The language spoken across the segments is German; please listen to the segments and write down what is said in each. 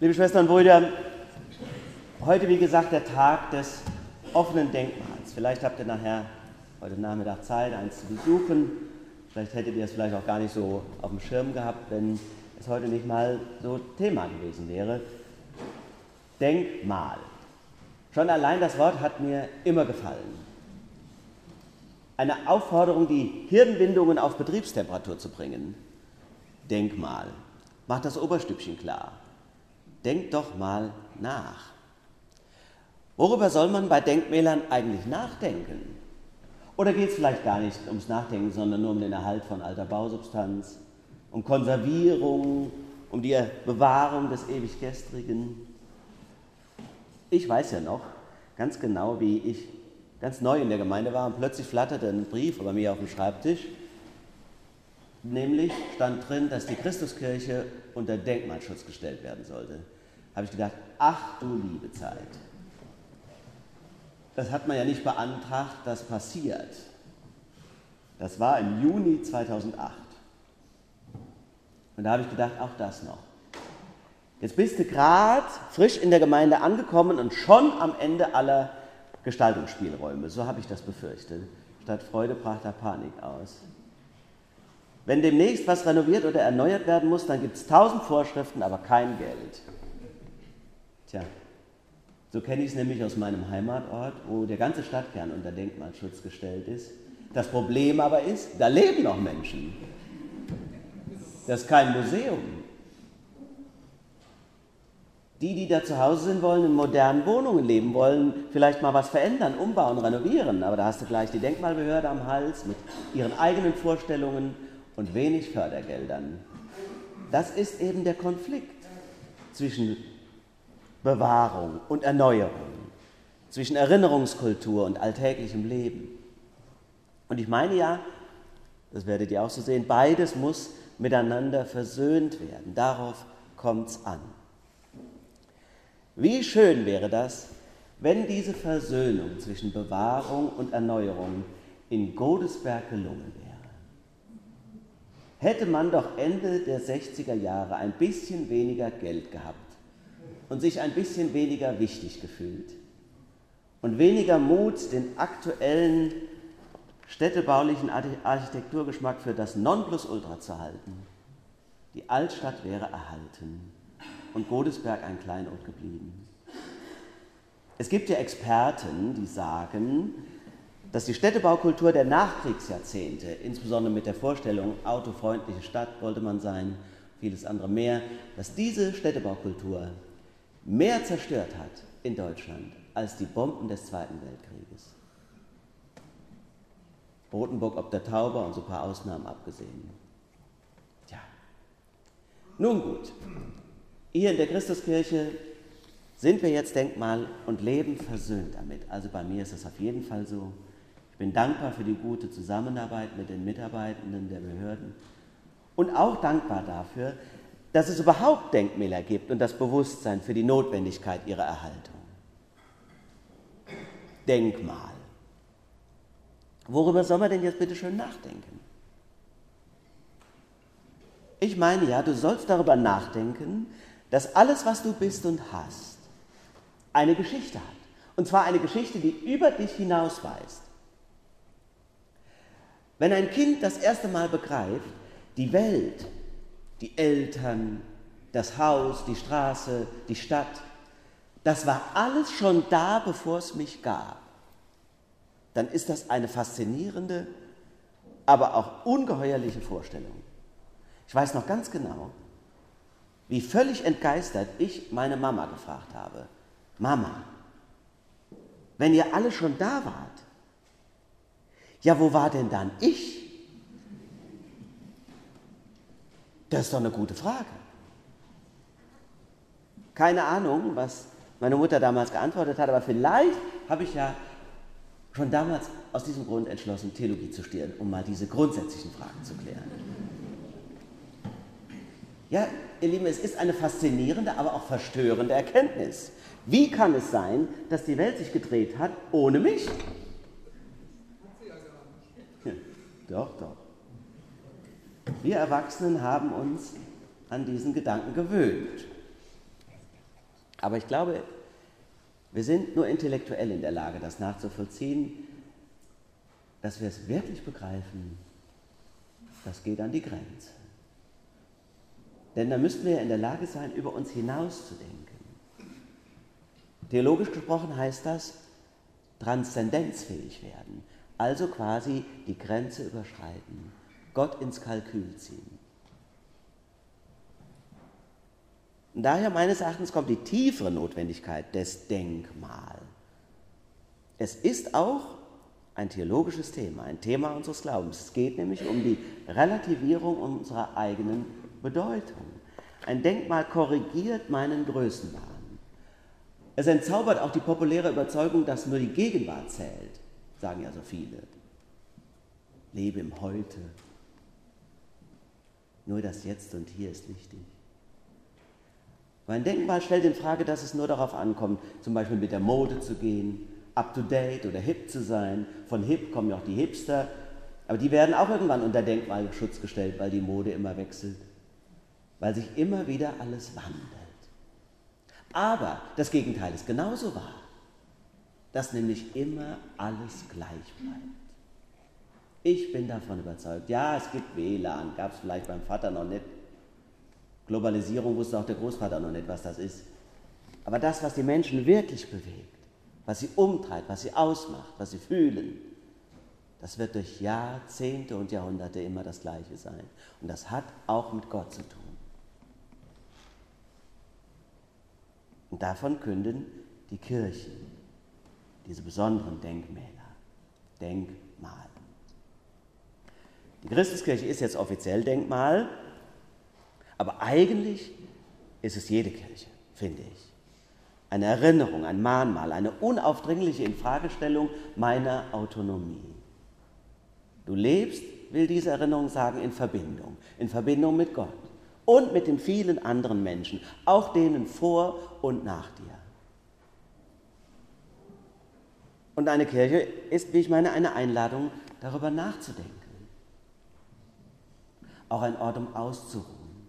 Liebe Schwestern und Brüder, heute wie gesagt der Tag des offenen Denkmals. Vielleicht habt ihr nachher heute Nachmittag Zeit, eins zu besuchen. Vielleicht hättet ihr es vielleicht auch gar nicht so auf dem Schirm gehabt, wenn es heute nicht mal so Thema gewesen wäre. Denkmal. Schon allein das Wort hat mir immer gefallen. Eine Aufforderung, die Hirnbindungen auf Betriebstemperatur zu bringen. Denkmal. Macht das Oberstückchen klar. Denkt doch mal nach. Worüber soll man bei Denkmälern eigentlich nachdenken? Oder geht es vielleicht gar nicht ums Nachdenken, sondern nur um den Erhalt von alter Bausubstanz, um Konservierung, um die Bewahrung des Ewiggestrigen? Ich weiß ja noch ganz genau, wie ich ganz neu in der Gemeinde war und plötzlich flatterte ein Brief bei mir auf dem Schreibtisch. Nämlich stand drin, dass die Christuskirche unter Denkmalschutz gestellt werden sollte. Habe ich gedacht, ach du liebe Zeit. Das hat man ja nicht beantragt, das passiert. Das war im Juni 2008. Und da habe ich gedacht, auch das noch. Jetzt bist du gerade frisch in der Gemeinde angekommen und schon am Ende aller Gestaltungsspielräume. So habe ich das befürchtet. Statt Freude brach da Panik aus. Wenn demnächst was renoviert oder erneuert werden muss, dann gibt es tausend Vorschriften, aber kein Geld. Tja, so kenne ich es nämlich aus meinem Heimatort, wo der ganze Stadtkern unter Denkmalschutz gestellt ist. Das Problem aber ist, da leben noch Menschen. Das ist kein Museum. Die, die da zu Hause sind, wollen in modernen Wohnungen leben, wollen vielleicht mal was verändern, umbauen, renovieren. Aber da hast du gleich die Denkmalbehörde am Hals mit ihren eigenen Vorstellungen und wenig Fördergeldern. Das ist eben der Konflikt zwischen Bewahrung und Erneuerung, zwischen Erinnerungskultur und alltäglichem Leben. Und ich meine ja, das werdet ihr auch so sehen, beides muss miteinander versöhnt werden. Darauf kommt es an. Wie schön wäre das, wenn diese Versöhnung zwischen Bewahrung und Erneuerung in Godesberg gelungen wäre. Hätte man doch Ende der 60er Jahre ein bisschen weniger Geld gehabt und sich ein bisschen weniger wichtig gefühlt und weniger Mut, den aktuellen städtebaulichen Architekturgeschmack für das Nonplusultra zu halten. Die Altstadt wäre erhalten und Godesberg ein Kleinod geblieben. Es gibt ja Experten, die sagen, dass die Städtebaukultur der Nachkriegsjahrzehnte, insbesondere mit der Vorstellung, autofreundliche Stadt wollte man sein, vieles andere mehr, dass diese Städtebaukultur mehr zerstört hat in Deutschland als die Bomben des Zweiten Weltkrieges. Rotenburg ob der Tauber und so ein paar Ausnahmen abgesehen. Tja. Nun gut, hier in der Christuskirche sind wir jetzt Denkmal und leben versöhnt damit. Also bei mir ist das auf jeden Fall so. Ich bin dankbar für die gute Zusammenarbeit mit den Mitarbeitenden der Behörden und auch dankbar dafür, dass es überhaupt Denkmäler gibt und das Bewusstsein für die Notwendigkeit ihrer Erhaltung. Denkmal. Worüber soll man denn jetzt bitte schön nachdenken? Ich meine ja, du sollst darüber nachdenken, dass alles, was du bist und hast, eine Geschichte hat. Und zwar eine Geschichte, die über dich hinausweist. Wenn ein Kind das erste Mal begreift, die Welt, die Eltern, das Haus, die Straße, die Stadt, das war alles schon da, bevor es mich gab, dann ist das eine faszinierende, aber auch ungeheuerliche Vorstellung. Ich weiß noch ganz genau, wie völlig entgeistert ich meine Mama gefragt habe, Mama, wenn ihr alle schon da wart, ja, wo war denn dann ich? Das ist doch eine gute Frage. Keine Ahnung, was meine Mutter damals geantwortet hat, aber vielleicht habe ich ja schon damals aus diesem Grund entschlossen, Theologie zu studieren, um mal diese grundsätzlichen Fragen zu klären. Ja, ihr Lieben, es ist eine faszinierende, aber auch verstörende Erkenntnis. Wie kann es sein, dass die Welt sich gedreht hat ohne mich? Ja, doch, doch. Wir Erwachsenen haben uns an diesen Gedanken gewöhnt. Aber ich glaube, wir sind nur intellektuell in der Lage, das nachzuvollziehen, dass wir es wirklich begreifen, das geht an die Grenze. Denn da müssten wir ja in der Lage sein, über uns hinauszudenken. Theologisch gesprochen heißt das, transzendenzfähig werden, also quasi die Grenze überschreiten, Gott ins Kalkül ziehen. Und daher meines Erachtens kommt die tiefere Notwendigkeit des Denkmal. Es ist auch ein theologisches Thema, ein Thema unseres Glaubens. Es geht nämlich um die Relativierung unserer eigenen Bedeutung. Ein Denkmal korrigiert meinen Größenwahn. Es entzaubert auch die populäre Überzeugung, dass nur die Gegenwart zählt, sagen ja so viele. Lebe im Heute. Nur das Jetzt und Hier ist wichtig. Mein Denkmal stellt in Frage, dass es nur darauf ankommt, zum Beispiel mit der Mode zu gehen, up to date oder hip zu sein. Von hip kommen ja auch die Hipster, aber die werden auch irgendwann unter Denkmalschutz gestellt, weil die Mode immer wechselt, weil sich immer wieder alles wandelt. Aber das Gegenteil ist genauso wahr, dass nämlich immer alles gleich bleibt. Ich bin davon überzeugt. Ja, es gibt WLAN, gab es vielleicht beim Vater noch nicht. Globalisierung wusste auch der Großvater noch nicht, was das ist. Aber das, was die Menschen wirklich bewegt, was sie umtreibt, was sie ausmacht, was sie fühlen, das wird durch Jahrzehnte und Jahrhunderte immer das Gleiche sein. Und das hat auch mit Gott zu tun. Und davon künden die Kirchen, diese besonderen Denkmäler, Denkmal. Die Christuskirche ist jetzt offiziell Denkmal, aber eigentlich ist es jede Kirche, finde ich. Eine Erinnerung, ein Mahnmal, eine unaufdringliche Infragestellung meiner Autonomie. Du lebst, will diese Erinnerung sagen, in Verbindung, in Verbindung mit Gott und mit den vielen anderen Menschen, auch denen vor und nach dir. Und eine Kirche ist, wie ich meine, eine Einladung, darüber nachzudenken. Auch ein Ort, um auszuruhen.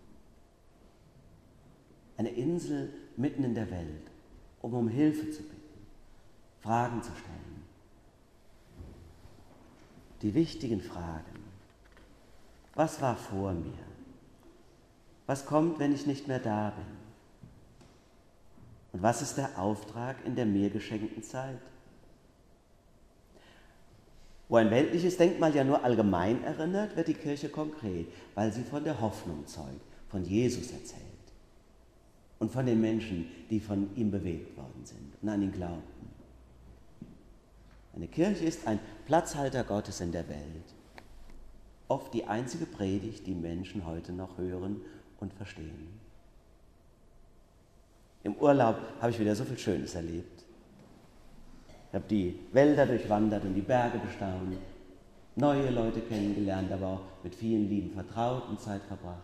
Eine Insel mitten in der Welt, um um Hilfe zu bitten, Fragen zu stellen. Die wichtigen Fragen. Was war vor mir? Was kommt, wenn ich nicht mehr da bin? Und was ist der Auftrag in der mir geschenkten Zeit? Wo ein weltliches Denkmal ja nur allgemein erinnert, wird die Kirche konkret, weil sie von der Hoffnung zeugt, von Jesus erzählt und von den Menschen, die von ihm bewegt worden sind und an ihn glaubten. Eine Kirche ist ein Platzhalter Gottes in der Welt. Oft die einzige Predigt, die Menschen heute noch hören und verstehen. Im Urlaub habe ich wieder so viel Schönes erlebt. Ich habe die Wälder durchwandert und die Berge bestaunt, neue Leute kennengelernt, aber auch mit vielen lieben Vertrauten Zeit verbracht.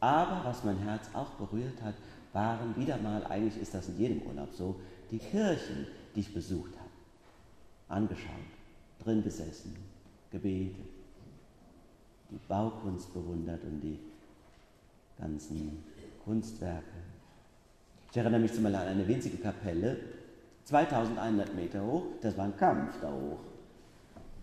Aber was mein Herz auch berührt hat, waren wieder mal, eigentlich ist das in jedem Urlaub so, die Kirchen, die ich besucht habe. Angeschaut, drin gesessen, gebetet, die Baukunst bewundert und die ganzen Kunstwerke. Ich erinnere mich zum Beispiel an eine winzige Kapelle, 2100 Meter hoch, das war ein Kampf da hoch.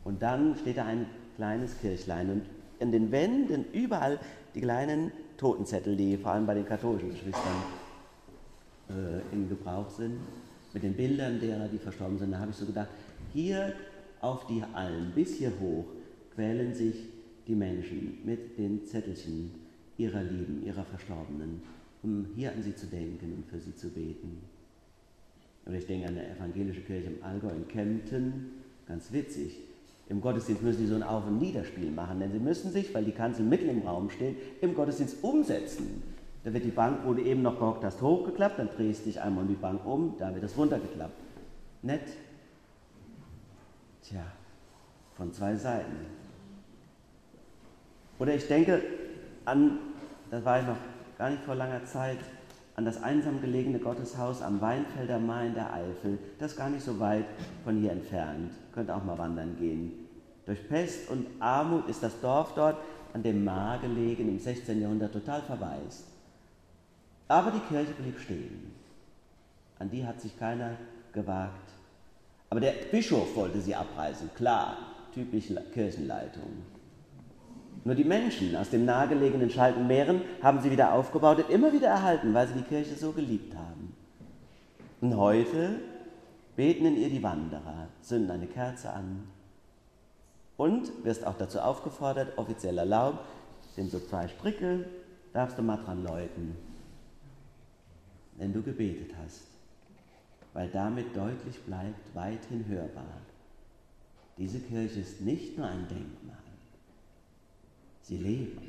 Und dann steht da ein kleines Kirchlein und in den Wänden überall die kleinen Totenzettel, die vor allem bei den katholischen Geschwistern äh, in Gebrauch sind, mit den Bildern derer, die verstorben sind. Da habe ich so gedacht, hier auf die Alm bis hier hoch quälen sich die Menschen mit den Zettelchen ihrer Lieben, ihrer Verstorbenen, um hier an sie zu denken und für sie zu beten. Oder ich denke an eine evangelische Kirche im Allgäu in Kempten, ganz witzig. Im Gottesdienst müssen sie so ein Auf- und Niederspiel machen, denn sie müssen sich, weil die Kanzel mitten im Raum steht, im Gottesdienst umsetzen. Da wird die Bank, wo du eben noch gehockt hast, hochgeklappt, dann drehst du dich einmal um die Bank um, da wird es runtergeklappt. Nett. Tja, von zwei Seiten. Oder ich denke an das war ich noch gar nicht vor langer Zeit, an das einsam gelegene Gotteshaus am Weinfelder Mar in der Eifel. Das gar nicht so weit von hier entfernt. Könnt auch mal wandern gehen. Durch Pest und Armut ist das Dorf dort an dem Mar gelegen, im 16. Jahrhundert total verwaist. Aber die Kirche blieb stehen. An die hat sich keiner gewagt. Aber der Bischof wollte sie abreißen, klar, typisch Kirchenleitung. Nur die Menschen aus dem nahegelegenen Schaltenmeeren haben sie wieder aufgebaut und immer wieder erhalten, weil sie die Kirche so geliebt haben. Und heute beten in ihr die Wanderer, zünden eine Kerze an und wirst auch dazu aufgefordert, offiziell erlaubt, sind so zwei Spricke, darfst du mal dran läuten, wenn du gebetet hast, weil damit deutlich bleibt, weithin hörbar. Diese Kirche ist nicht nur ein Denkmal, sie lebt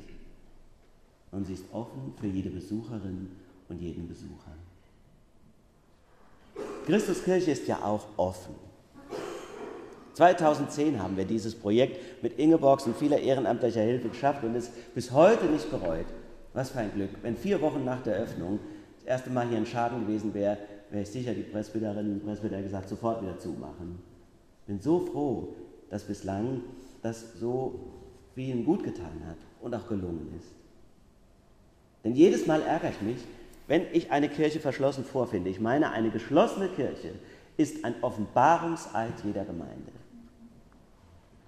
und sie ist offen für jede Besucherin und jeden Besucher. Christuskirche ist ja auch offen. 2010 haben wir dieses Projekt mit Ingeborgs und vieler ehrenamtlicher Hilfe geschafft und es bis heute nicht bereut. Was für ein Glück. Wenn vier Wochen nach der Öffnung das erste Mal hier ein Schaden gewesen wäre, wäre ich sicher, die Presbyterinnen und Presbyter gesagt, sofort wieder zumachen. Bin so froh, dass bislang das so vielen gut getan hat und auch gelungen ist. Denn jedes Mal ärgere ich mich, wenn ich eine Kirche verschlossen vorfinde. Ich meine, eine geschlossene Kirche ist ein Offenbarungseid jeder Gemeinde.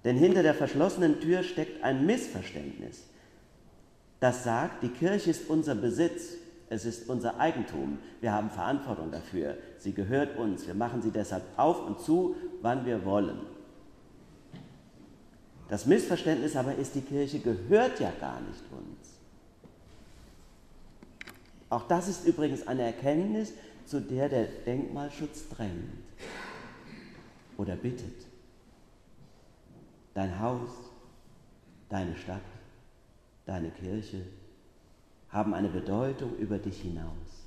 Denn hinter der verschlossenen Tür steckt ein Missverständnis, das sagt, die Kirche ist unser Besitz, es ist unser Eigentum, wir haben Verantwortung dafür, sie gehört uns, wir machen sie deshalb auf und zu, wann wir wollen. Das Missverständnis aber ist, die Kirche gehört ja gar nicht uns. Auch das ist übrigens eine Erkenntnis, zu der der Denkmalschutz drängt oder bittet. Dein Haus, deine Stadt, deine Kirche haben eine Bedeutung über dich hinaus.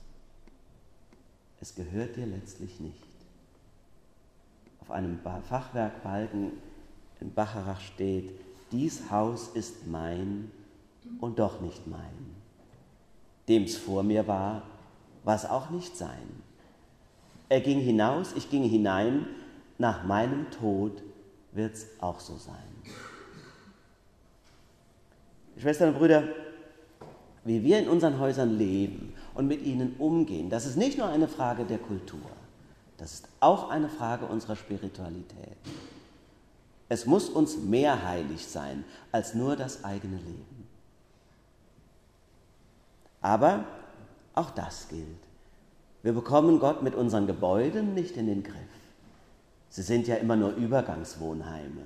Es gehört dir letztlich nicht. Auf einem Fachwerkbalken in Bacharach steht, dies Haus ist mein und doch nicht mein. Dem's vor mir war, war es auch nicht sein. Er ging hinaus, ich ging hinein, nach meinem Tod wird es auch so sein. Schwestern und Brüder, wie wir in unseren Häusern leben und mit ihnen umgehen, das ist nicht nur eine Frage der Kultur, das ist auch eine Frage unserer Spiritualität. Es muss uns mehr heilig sein als nur das eigene Leben. Aber auch das gilt. Wir bekommen Gott mit unseren Gebäuden nicht in den Griff. Sie sind ja immer nur Übergangswohnheime,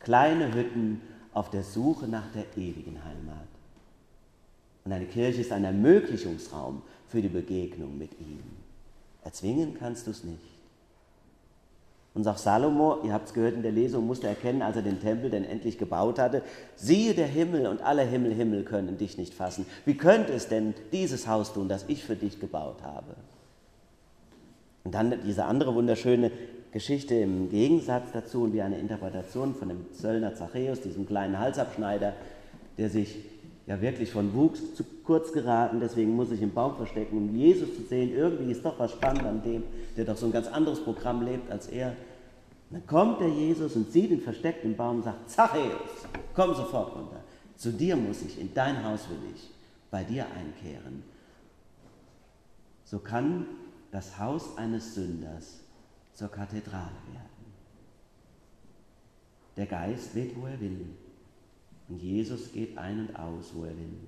kleine Hütten auf der Suche nach der ewigen Heimat. Und eine Kirche ist ein Ermöglichungsraum für die Begegnung mit ihm. Erzwingen kannst du es nicht. Und auch Salomo, ihr habt es gehört in der Lesung, musste erkennen, als er den Tempel denn endlich gebaut hatte, siehe der Himmel und alle Himmel, Himmel können dich nicht fassen. Wie könnte es denn dieses Haus tun, das ich für dich gebaut habe? Und dann diese andere wunderschöne Geschichte im Gegensatz dazu und wie eine Interpretation von dem Zöllner Zachäus, diesem kleinen Halsabschneider, der sich ja wirklich von Wuchs zu kurz geraten, deswegen muss ich im Baum verstecken, um Jesus zu sehen. Irgendwie ist doch was spannend an dem, der doch so ein ganz anderes Programm lebt als er. Dann kommt der Jesus und sieht ihn versteckt im Baum und sagt, Zachäus, komm sofort runter. Zu dir muss ich, in dein Haus will ich, bei dir einkehren. So kann das Haus eines Sünders zur Kathedrale werden. Der Geist weht, wo er will. Und Jesus geht ein und aus, wo er will.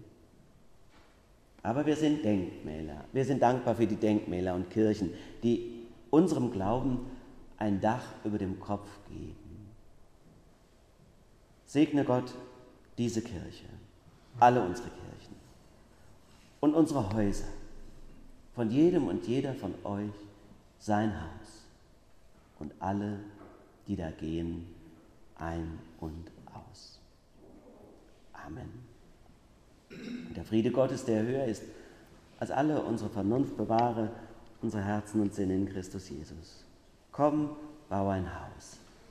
Aber wir sind Denkmäler. Wir sind dankbar für die Denkmäler und Kirchen, die unserem Glauben ein Dach über dem Kopf geben. Segne Gott diese Kirche, alle unsere Kirchen und unsere Häuser, von jedem und jeder von euch sein Haus und alle, die da gehen, ein und. Amen. Der Friede Gottes, der höher ist als alle unsere Vernunft, bewahre unsere Herzen und Sinne in Christus Jesus. Komm, bau ein Haus.